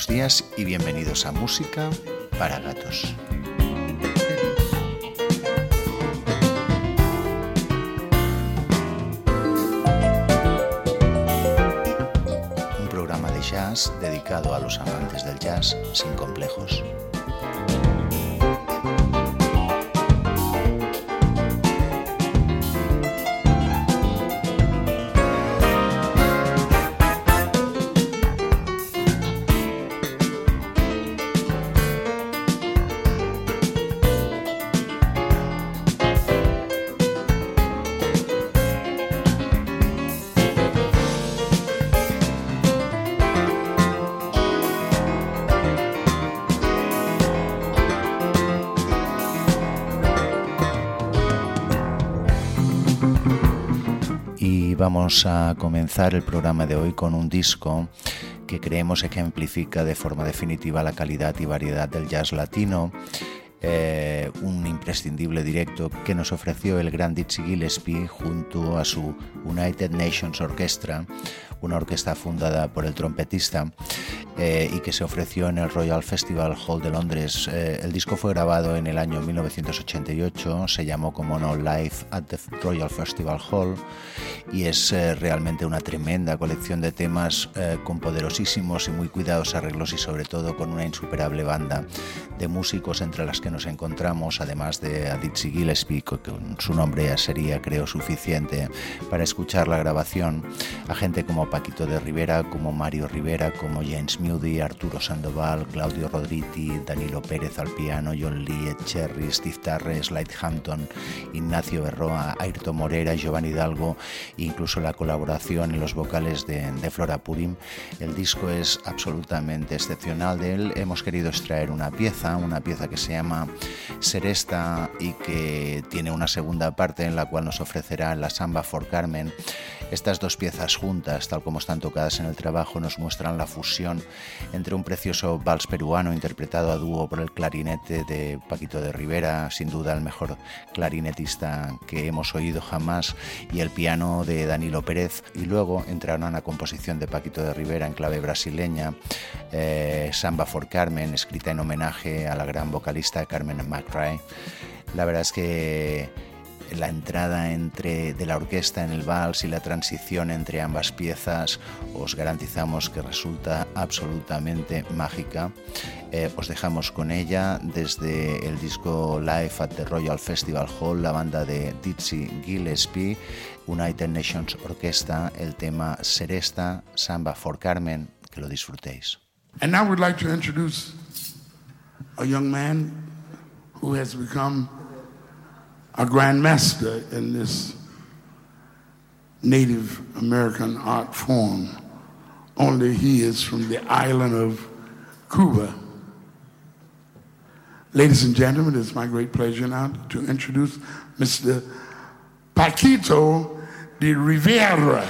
Buenos días y bienvenidos a Música para Gatos. Un programa de jazz dedicado a los amantes del jazz sin complejos. Vamos a comenzar el programa de hoy con un disco que creemos ejemplifica de forma definitiva la calidad y variedad del jazz latino. Eh, un imprescindible directo que nos ofreció el gran Dizzy Gillespie junto a su United Nations Orchestra, una orquesta fundada por el trompetista eh, y que se ofreció en el Royal Festival Hall de Londres. Eh, el disco fue grabado en el año 1988, se llamó como no Live at the Royal Festival Hall y es eh, realmente una tremenda colección de temas con poderosísimos y muy cuidados arreglos y sobre todo con una insuperable banda de músicos entre las que nos encontramos, además de Dizzy Gillespie, que con su nombre ya sería creo suficiente para escuchar la grabación, a gente como Paquito de Rivera, como Mario Rivera, como James Moody, Arturo Sandoval, Claudio Rodriti, Danilo Pérez al piano, John Lee, Cherry, Steve Tarres, Hampton, Ignacio Berroa, Ayrton Morera, Giovanni Hidalgo, incluso la colaboración en los vocales de, de Flora Purim. El disco es absolutamente excepcional. De él hemos querido extraer una pieza, una pieza que se llama Seresta y que tiene una segunda parte en la cual nos ofrecerá la samba for Carmen. Estas dos piezas juntas, tal como están tocadas en el trabajo, nos muestran la fusión entre un precioso vals peruano interpretado a dúo por el clarinete de Paquito de Rivera, sin duda el mejor clarinetista que hemos oído jamás, y el piano de Danilo Pérez, y luego entraron a la composición de Paquito de Rivera en clave brasileña, eh, Samba for Carmen, escrita en homenaje a la gran vocalista Carmen McRae. La verdad es que la entrada entre, de la orquesta en el vals y la transición entre ambas piezas os garantizamos que resulta absolutamente mágica. Eh, os dejamos con ella desde el disco Live at the Royal Festival Hall, la banda de Dizzy Gillespie, United Nations Orquesta, el tema Seresta, Samba for Carmen, que lo disfrutéis. And now we'd like to introduce a young man who has become a grandmaster in this Native American art form. Only he is from the island of Cuba. Ladies and gentlemen, it's my great pleasure now to introduce Mr. Paquito de Rivera.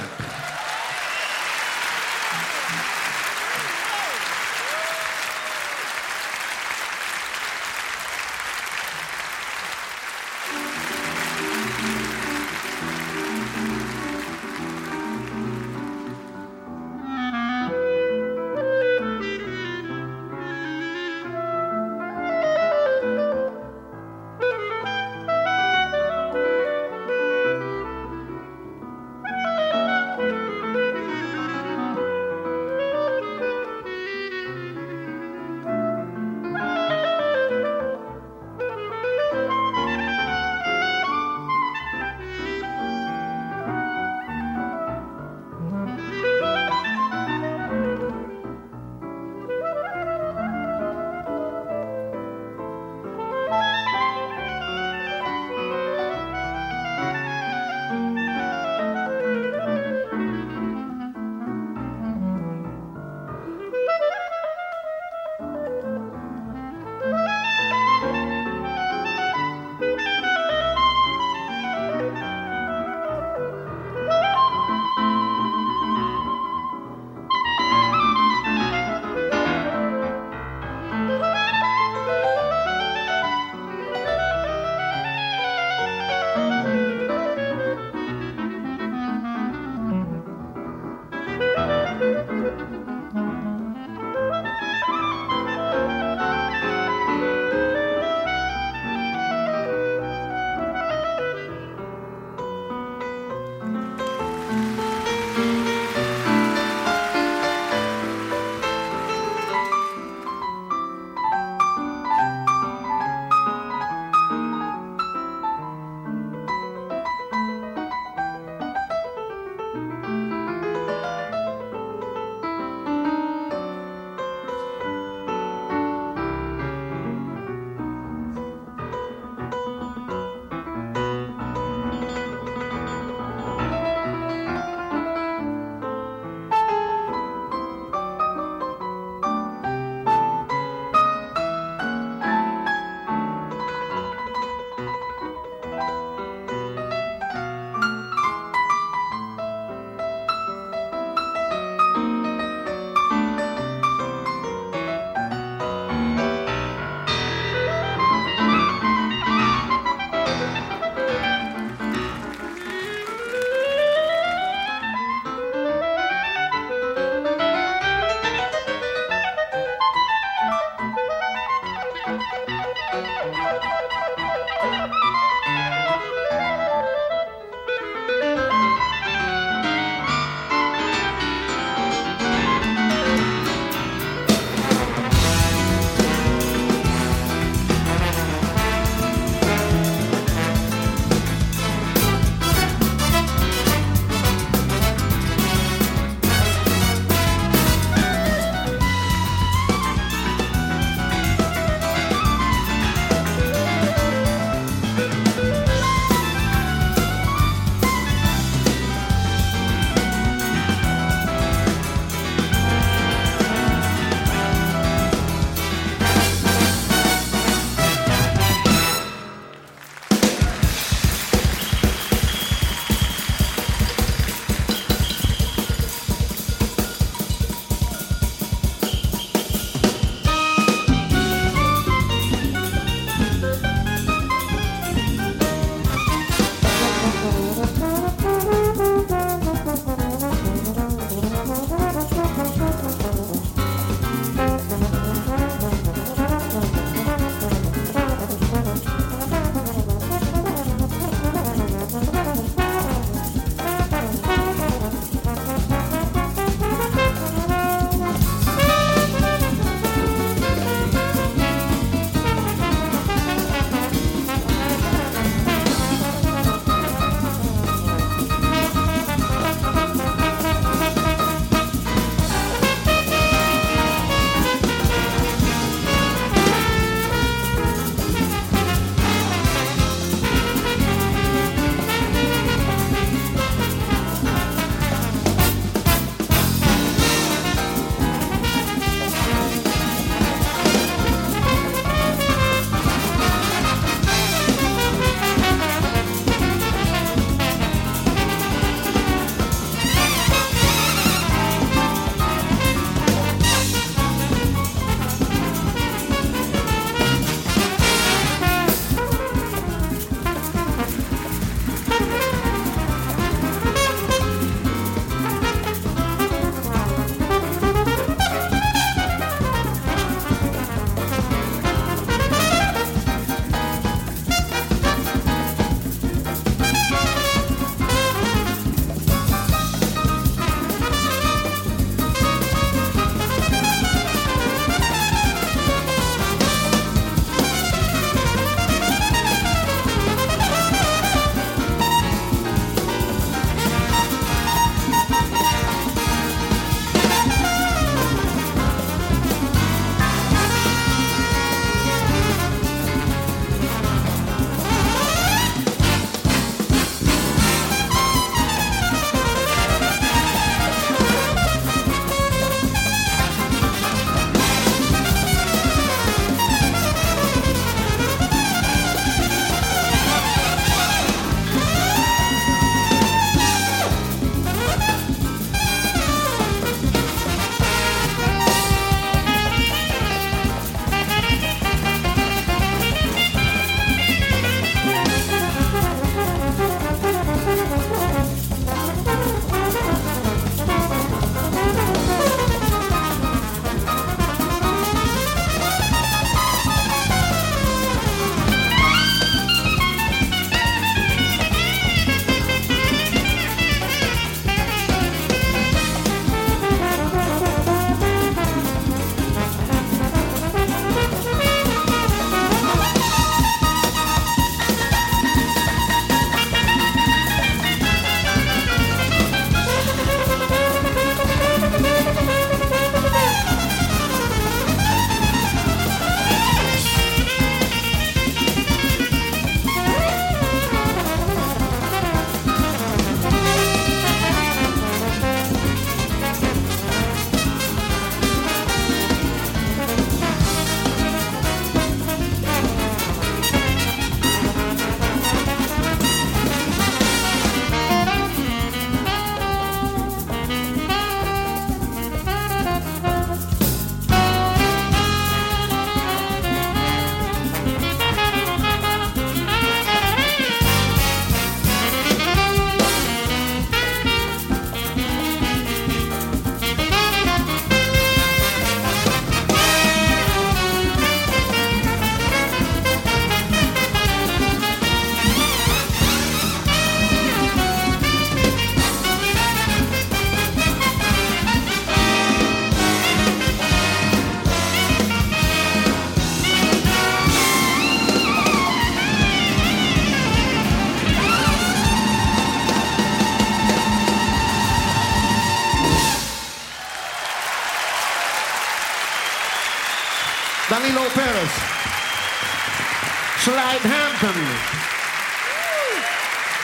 Slide Hampton,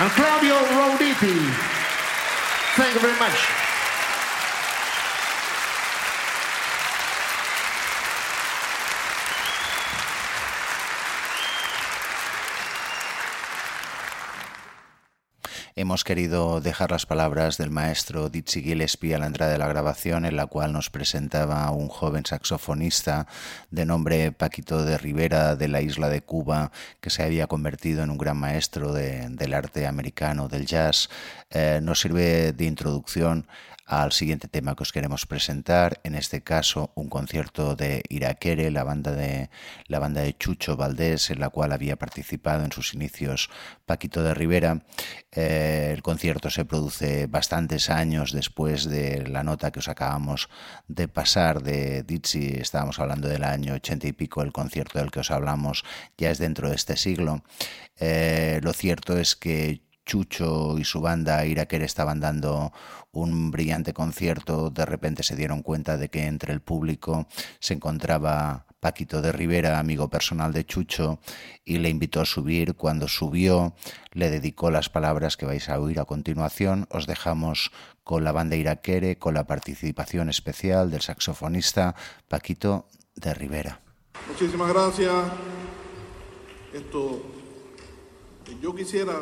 and Claudio Roditi. Thank you very much. Hemos querido dejar las palabras del maestro Dizzy Gillespie a la entrada de la grabación, en la cual nos presentaba un joven saxofonista de nombre Paquito de Rivera de la isla de Cuba, que se había convertido en un gran maestro del arte americano, del jazz. Eh, nos sirve de introducción al siguiente tema que os queremos presentar, en este caso un concierto de Iraquere, la banda de, la banda de Chucho Valdés, en la cual había participado en sus inicios Paquito de Rivera. Eh, el concierto se produce bastantes años después de la nota que os acabamos de pasar de Dizzy, estábamos hablando del año ochenta y pico, el concierto del que os hablamos ya es dentro de este siglo. Eh, lo cierto es que Chucho y su banda Iraquere estaban dando un brillante concierto, de repente se dieron cuenta de que entre el público se encontraba Paquito de Rivera, amigo personal de Chucho, y le invitó a subir. Cuando subió, le dedicó las palabras que vais a oír a continuación. Os dejamos con la banda Iraquere, con la participación especial del saxofonista Paquito de Rivera. Muchísimas gracias. Esto, yo quisiera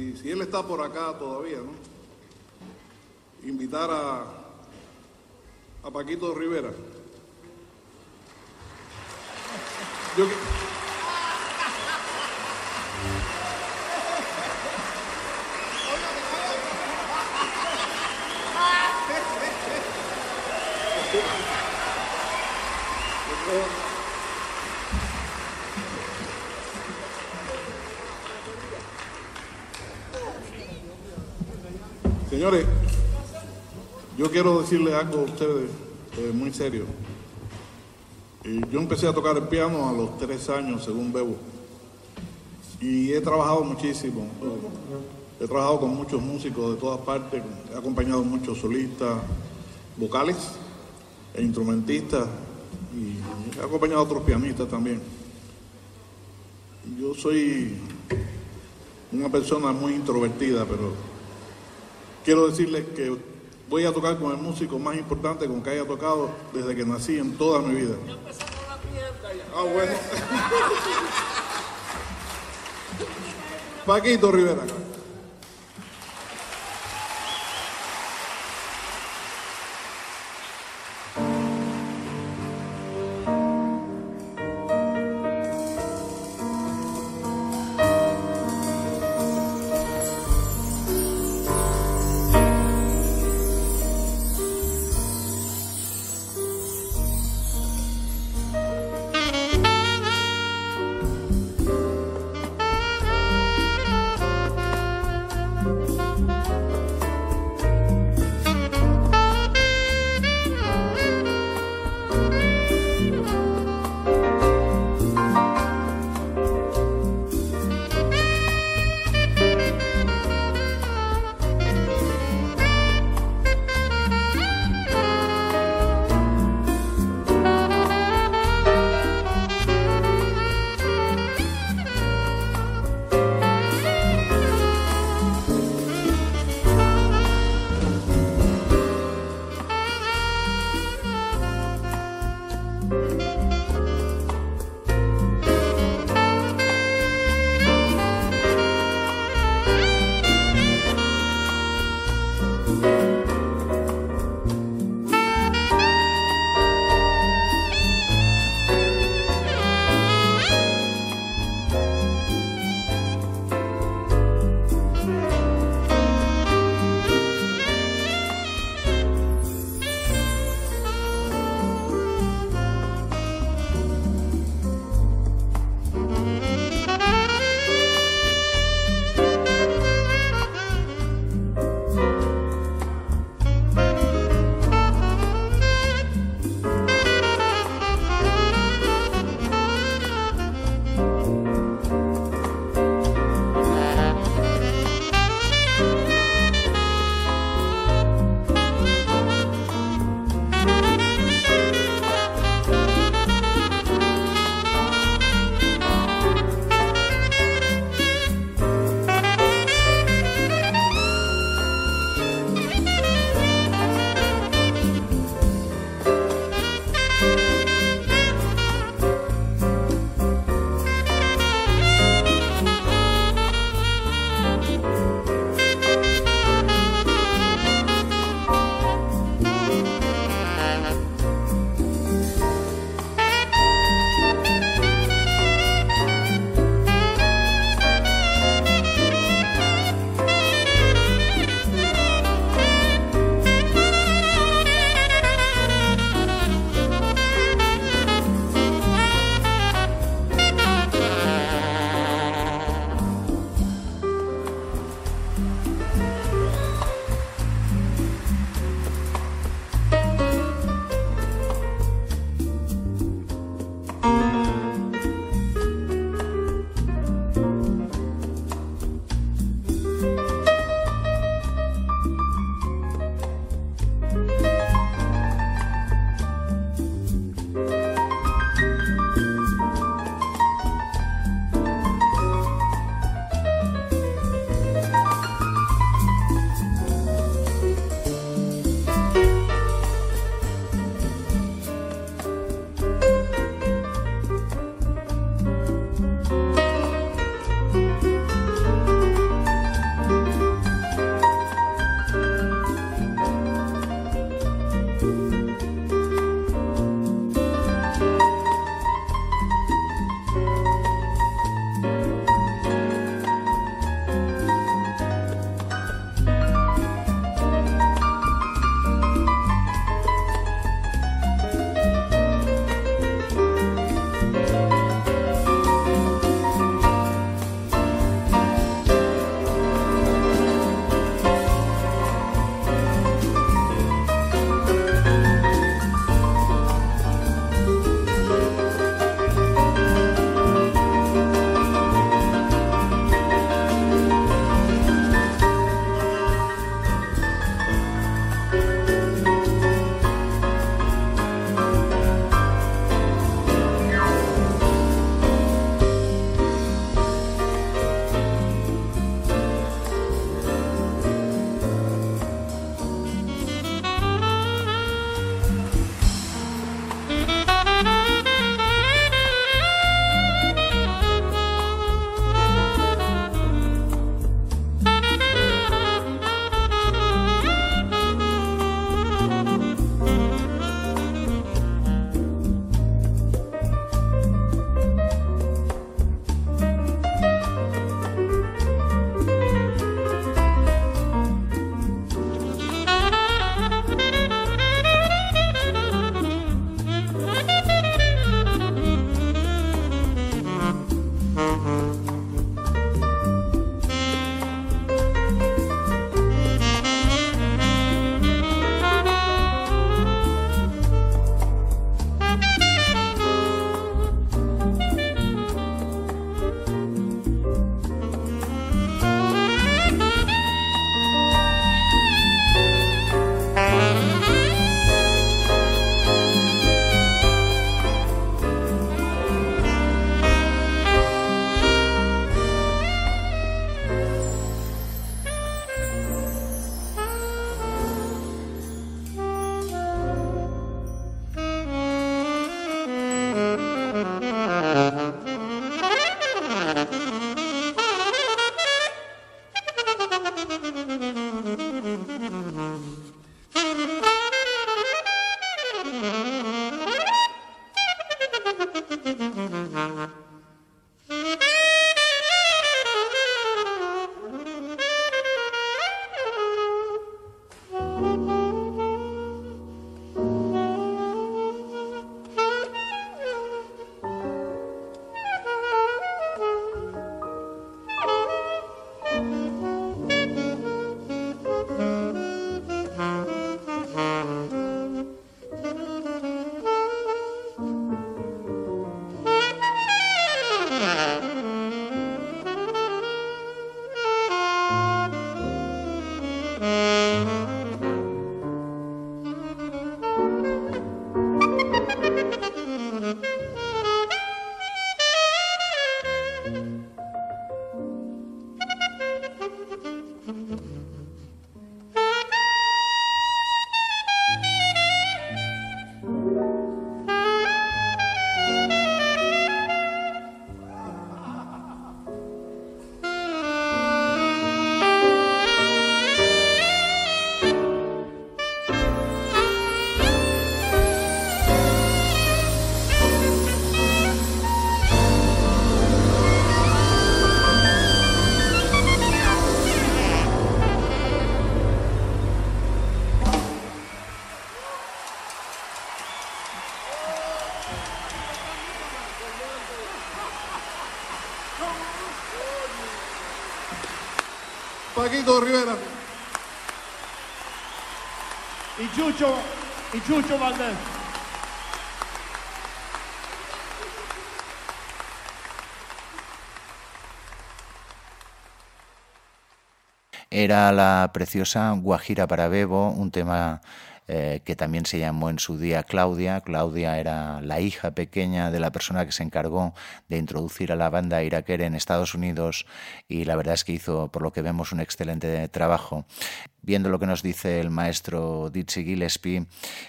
si, si él está por acá todavía, ¿no? Invitar a, a Paquito Rivera. Yo, Señores, yo quiero decirle algo a ustedes eh, muy serio. yo empecé a tocar el piano a los tres años, según Bebo. Y he trabajado muchísimo. He trabajado con muchos músicos de todas partes. He acompañado muchos solistas vocales e instrumentistas. Y he acompañado a otros pianistas también. Yo soy una persona muy introvertida, pero quiero decirles que voy a tocar con el músico más importante con que haya tocado desde que nací en toda mi vida. Ah, bueno. Paquito Rivera. Paquito Rivera. Y Chucho, y Chucho Valdés. Era la preciosa Guajira para Bebo, un tema eh, que también se llamó en su día Claudia. Claudia era la hija pequeña de la persona que se encargó de introducir a la banda iraquere en Estados Unidos y la verdad es que hizo, por lo que vemos, un excelente trabajo viendo lo que nos dice el maestro Dizzy Gillespie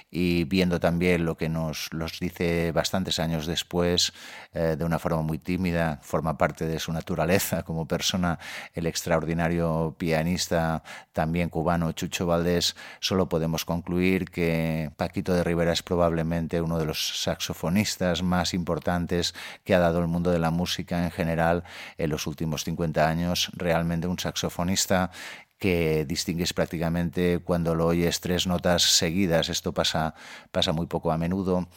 y viendo también lo que nos los dice bastantes años después, eh, de una forma muy tímida, forma parte de su naturaleza como persona, el extraordinario pianista también cubano Chucho Valdés, solo podemos concluir que Paquito de Rivera es probablemente uno de los saxofonistas más importantes que ha dado el mundo de la música en general en los últimos 50 años, realmente un saxofonista que distingues prácticamente cuando lo oyes tres notas seguidas. Esto pasa, pasa muy poco a menudo.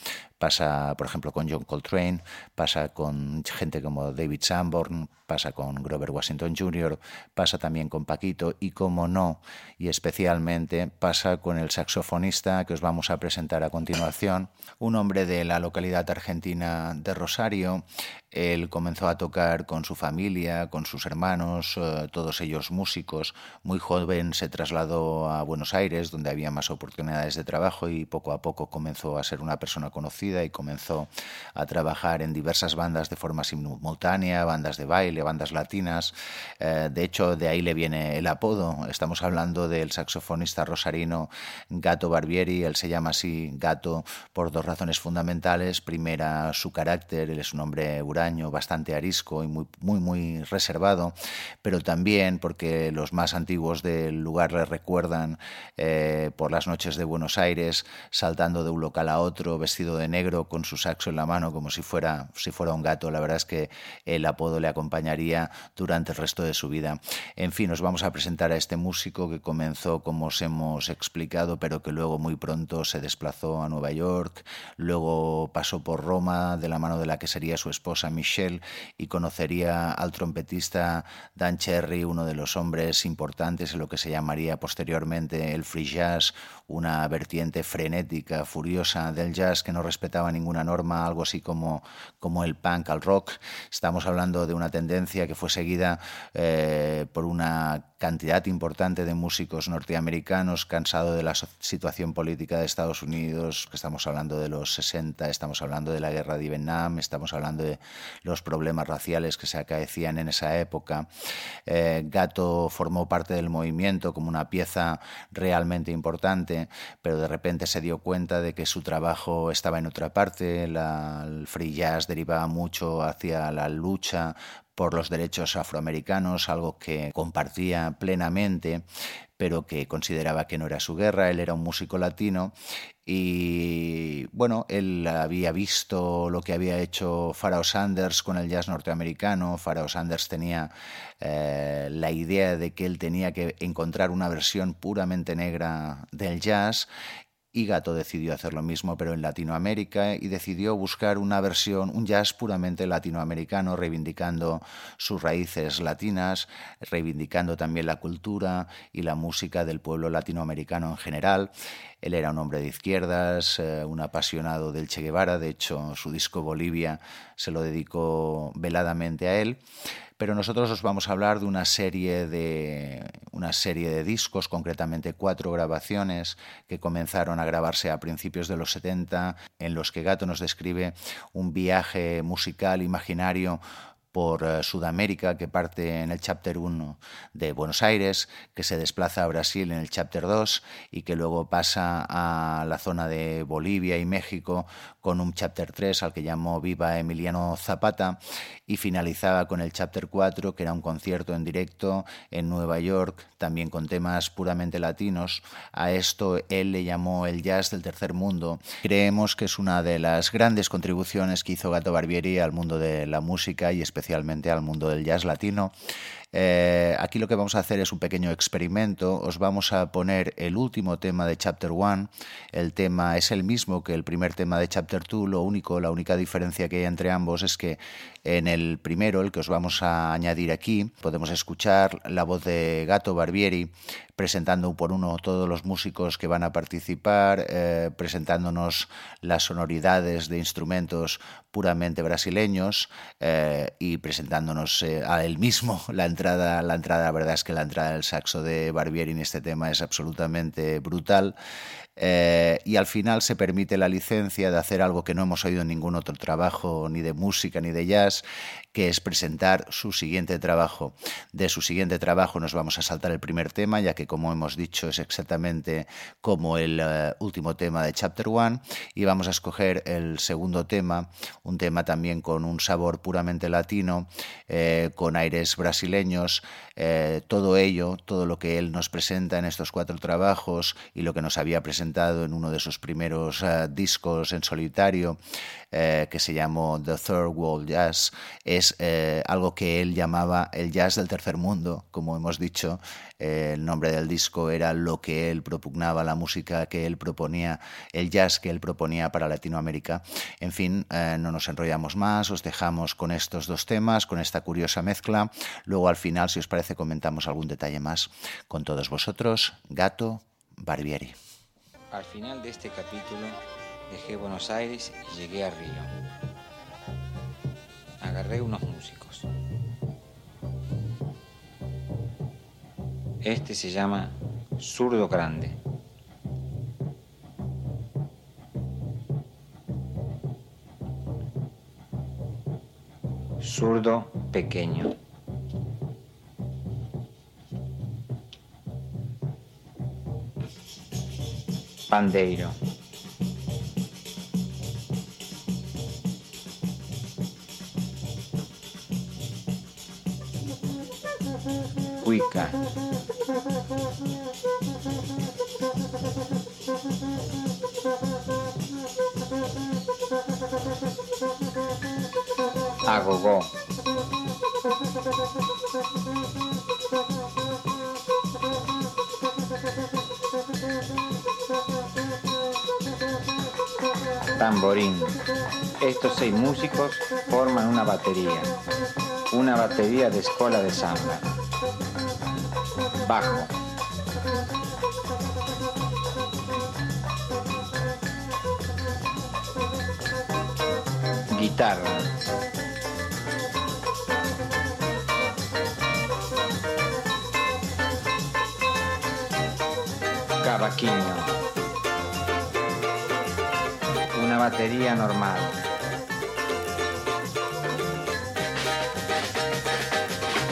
Pasa, por ejemplo, con John Coltrane, pasa con gente como David Sanborn, pasa con Grover Washington Jr., pasa también con Paquito y, como no, y especialmente pasa con el saxofonista que os vamos a presentar a continuación, un hombre de la localidad argentina de Rosario. Él comenzó a tocar con su familia, con sus hermanos, eh, todos ellos músicos. Muy joven se trasladó a Buenos Aires, donde había más oportunidades de trabajo y poco a poco comenzó a ser una persona conocida y comenzó a trabajar en diversas bandas de forma simultánea, bandas de baile, bandas latinas. Eh, de hecho, de ahí le viene el apodo. Estamos hablando del saxofonista rosarino Gato Barbieri. Él se llama así Gato por dos razones fundamentales. Primera, su carácter. Él es un hombre huraño, bastante arisco y muy, muy, reservado, pero también porque los más antiguos del lugar le recuerdan eh, por las noches de Buenos Aires, saltando de un local a otro, vestido de negro con su saxo en la mano como si fuera, si fuera un gato. La verdad es que el apodo le acompañaría durante el resto de su vida. En fin, nos vamos a presentar a este músico que comenzó, como os hemos explicado, pero que luego muy pronto se desplazó a Nueva York, luego pasó por Roma de la mano de la que sería su esposa Michelle y conocería al trompetista Dan Cherry, uno de los hombres importantes en lo que se llamaría posteriormente el free jazz, una vertiente frenética, furiosa del jazz que no respetaba ninguna norma, algo así como, como el punk al rock. Estamos hablando de una tendencia que fue seguida eh, por una cantidad importante de músicos norteamericanos cansados de la situación política de Estados Unidos, que estamos hablando de los 60, estamos hablando de la guerra de Vietnam, estamos hablando de los problemas raciales que se acaecían en esa época. Eh, Gato formó parte del movimiento como una pieza realmente importante, pero de repente se dio cuenta de que su trabajo estaba en otra parte, el free jazz derivaba mucho hacia la lucha por los derechos afroamericanos, algo que compartía plenamente, pero que consideraba que no era su guerra, él era un músico latino y bueno, él había visto lo que había hecho Pharaoh Sanders con el jazz norteamericano, Pharaoh Sanders tenía eh, la idea de que él tenía que encontrar una versión puramente negra del jazz y Gato decidió hacer lo mismo pero en Latinoamérica y decidió buscar una versión, un jazz puramente latinoamericano, reivindicando sus raíces latinas, reivindicando también la cultura y la música del pueblo latinoamericano en general. Él era un hombre de izquierdas, eh, un apasionado del Che Guevara, de hecho su disco Bolivia se lo dedicó veladamente a él pero nosotros os vamos a hablar de una serie de, una serie de discos, concretamente cuatro grabaciones que comenzaron a grabarse a principios de los 70, en los que Gato nos describe un viaje musical imaginario por eh, Sudamérica, que parte en el chapter 1 de Buenos Aires, que se desplaza a Brasil en el chapter 2 y que luego pasa a la zona de Bolivia y México con un chapter 3 al que llamó Viva Emiliano Zapata y finalizaba con el chapter 4 que era un concierto en directo en Nueva York también con temas puramente latinos. A esto él le llamó el jazz del tercer mundo. Creemos que es una de las grandes contribuciones que hizo Gato Barbieri al mundo de la música y especialmente al mundo del jazz latino. Eh, aquí lo que vamos a hacer es un pequeño experimento. Os vamos a poner el último tema de Chapter 1. El tema es el mismo que el primer tema de Chapter 2. Lo único, la única diferencia que hay entre ambos es que en el primero, el que os vamos a añadir aquí, podemos escuchar la voz de Gato Barbieri presentando por uno todos los músicos que van a participar, eh, presentándonos las sonoridades de instrumentos puramente brasileños eh, y presentándonos eh, a él mismo. La entrada, la entrada, la verdad es que la entrada del saxo de Barbieri en este tema es absolutamente brutal. Eh, y al final se permite la licencia de hacer algo que no hemos oído en ningún otro trabajo, ni de música ni de jazz, que es presentar su siguiente trabajo. De su siguiente trabajo nos vamos a saltar el primer tema, ya que como hemos dicho es exactamente como el eh, último tema de Chapter One, y vamos a escoger el segundo tema, un tema también con un sabor puramente latino, eh, con aires brasileños, todo ello, todo lo que él nos presenta en estos cuatro trabajos y lo que nos había presentado en uno de sus primeros uh, discos en solitario, eh, que se llamó The Third World Jazz, es eh, algo que él llamaba el jazz del tercer mundo, como hemos dicho. Eh, el nombre del disco era lo que él propugnaba, la música que él proponía, el jazz que él proponía para Latinoamérica. En fin, no nos enrollamos más, os dejamos con estos dos temas, con esta curiosa mezcla. Luego al final, si os parece, comentamos algún detalle más con todos vosotros. Gato Barbieri. Al final de este capítulo dejé Buenos Aires y llegué a Río. Agarré unos músicos. Este se llama Zurdo Grande. Zurdo Pequeño. Pandeiro. Cuica. Agogó. Tamborín. Estos seis músicos forman una batería, una batería de escuela de samba. Bajo. Guitarra. Batería normal.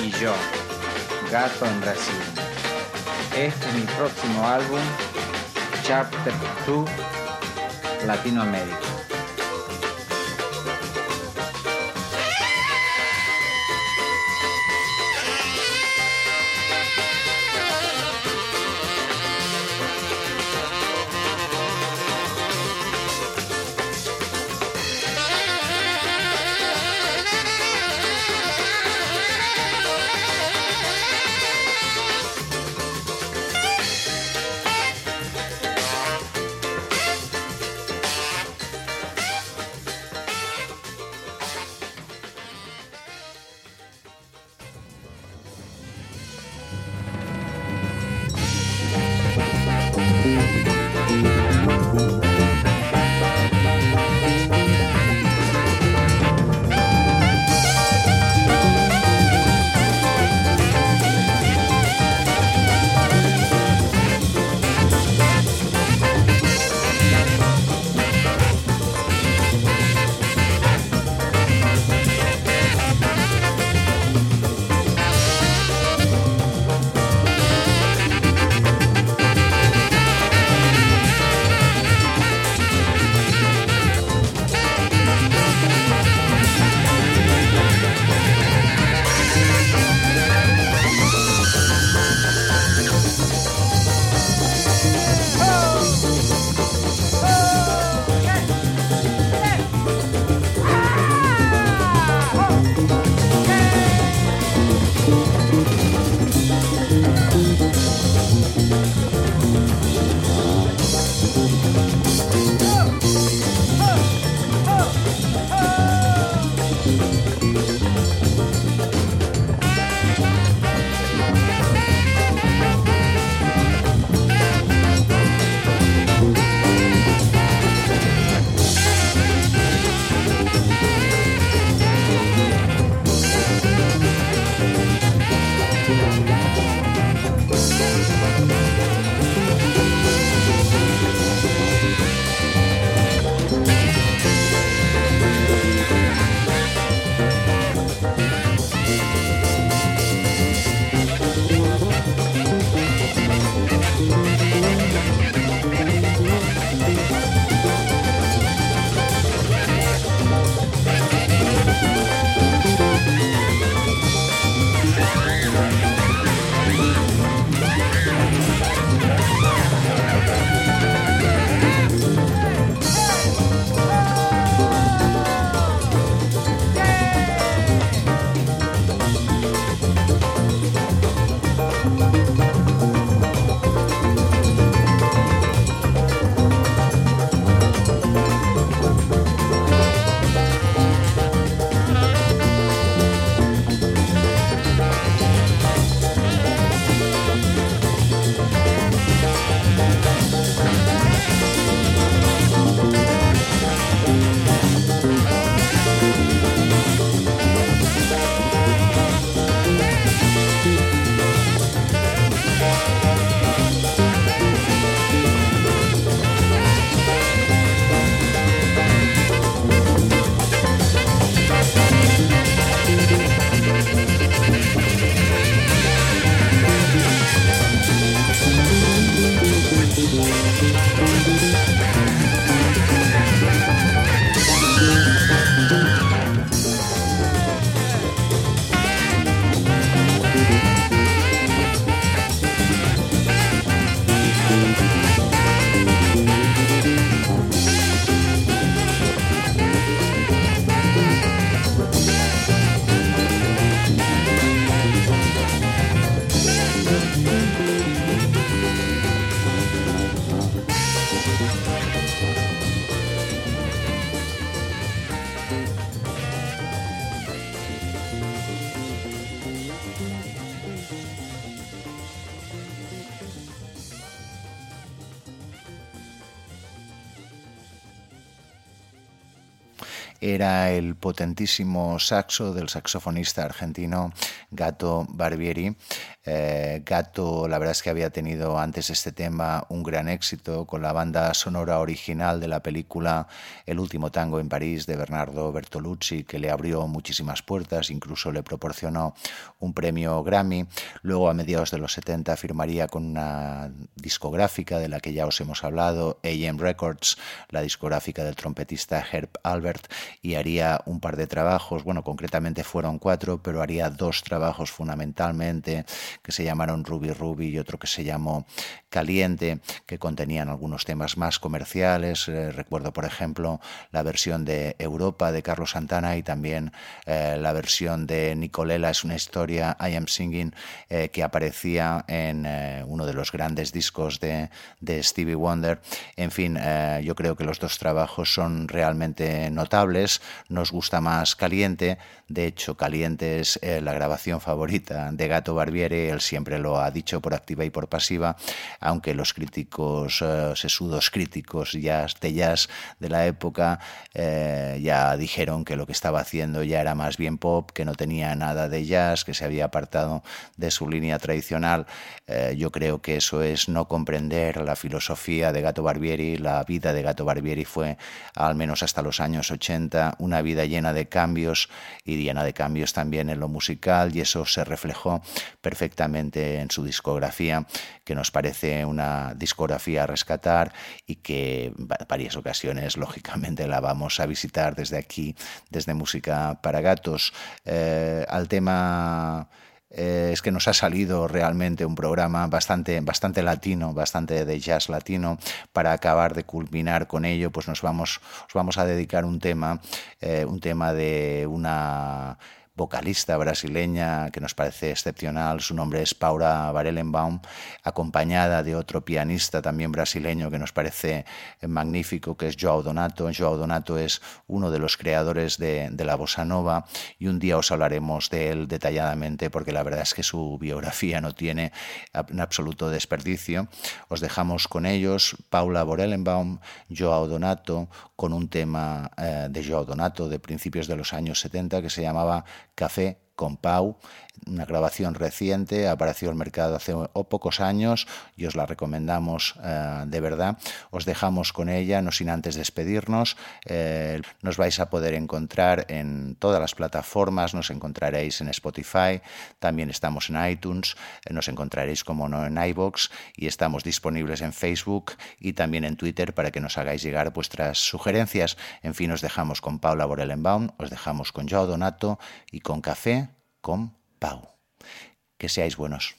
Y yo, Gato en Brasil. Este es mi próximo álbum, Chapter 2, Latinoamérica. Era el potentísimo saxo del saxofonista argentino Gato Barbieri. Eh, Gato, la verdad es que había tenido antes este tema un gran éxito con la banda sonora original de la película El último tango en París de Bernardo Bertolucci, que le abrió muchísimas puertas, incluso le proporcionó un premio Grammy. Luego, a mediados de los 70, firmaría con una discográfica de la que ya os hemos hablado, AM Records, la discográfica del trompetista Herb Albert, y haría un par de trabajos, bueno, concretamente fueron cuatro, pero haría dos trabajos fundamentalmente que se llamaron Ruby Ruby y otro que se llamó Caliente, que contenían algunos temas más comerciales. Eh, recuerdo, por ejemplo, la versión de Europa de Carlos Santana y también eh, la versión de Nicolela, es una historia, I Am Singing, eh, que aparecía en uno de los grandes discos de, de Stevie Wonder. En fin, yo creo que los dos trabajos son realmente notables. Nos gusta más Caliente. De hecho, Caliente es la grabación favorita de Gato Barbieri él siempre lo ha dicho por activa y por pasiva, aunque los críticos, eh, sesudos críticos jazz, de jazz de la época eh, ya dijeron que lo que estaba haciendo ya era más bien pop, que no tenía nada de jazz, que se había apartado de su línea tradicional. Eh, yo creo que eso es no comprender la filosofía de Gato Barbieri, la vida de Gato Barbieri fue, al menos hasta los años 80, una vida llena de cambios y llena de cambios también en lo musical eso se reflejó perfectamente en su discografía, que nos parece una discografía a rescatar y que en varias ocasiones, lógicamente, la vamos a visitar desde aquí, desde Música para Gatos. Eh, al tema... Eh, es que nos ha salido realmente un programa bastante, bastante latino, bastante de jazz latino. Para acabar de culminar con ello, pues nos vamos, os vamos a dedicar un tema, eh, un tema de una vocalista brasileña que nos parece excepcional. Su nombre es Paula Barelenbaum, acompañada de otro pianista también brasileño que nos parece magnífico, que es Joao Donato. Joao Donato es uno de los creadores de, la bossa nova y un día os hablaremos de él detalladamente porque la verdad es que su biografía no tiene un absoluto desperdicio. Os dejamos con ellos, Paula Borelenbaum, Joao Donato, con un tema eh, de Joao Donato de principios de los años 70 que se llamaba Café con Pau, una grabación reciente, apareció el mercado hace pocos años y os la recomendamos eh, de verdad. Os dejamos con ella, no sin antes despedirnos. Eh, nos vais a poder encontrar en todas las plataformas, nos encontraréis en Spotify, también estamos en iTunes, eh, nos encontraréis como no en iBox y estamos disponibles en Facebook y también en Twitter para que nos hagáis llegar vuestras sugerencias. En fin, os dejamos con Paula Borelenbaum, os dejamos con Joao Donato y con Café con Pau. Que seáis buenos.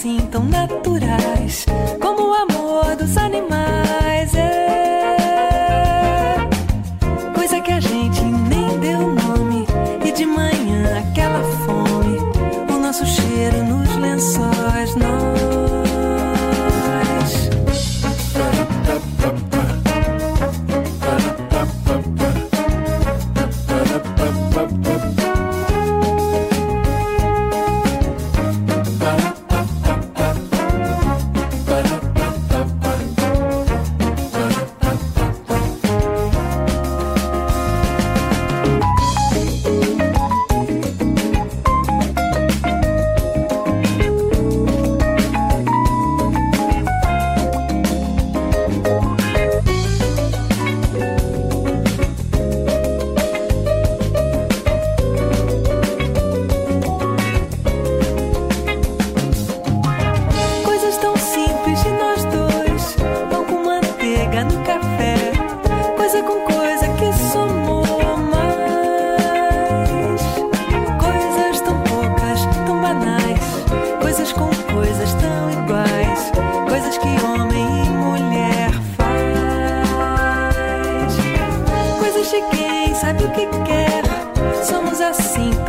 Assim tão naturais, como o amor dos animais. O que quer. Somos assim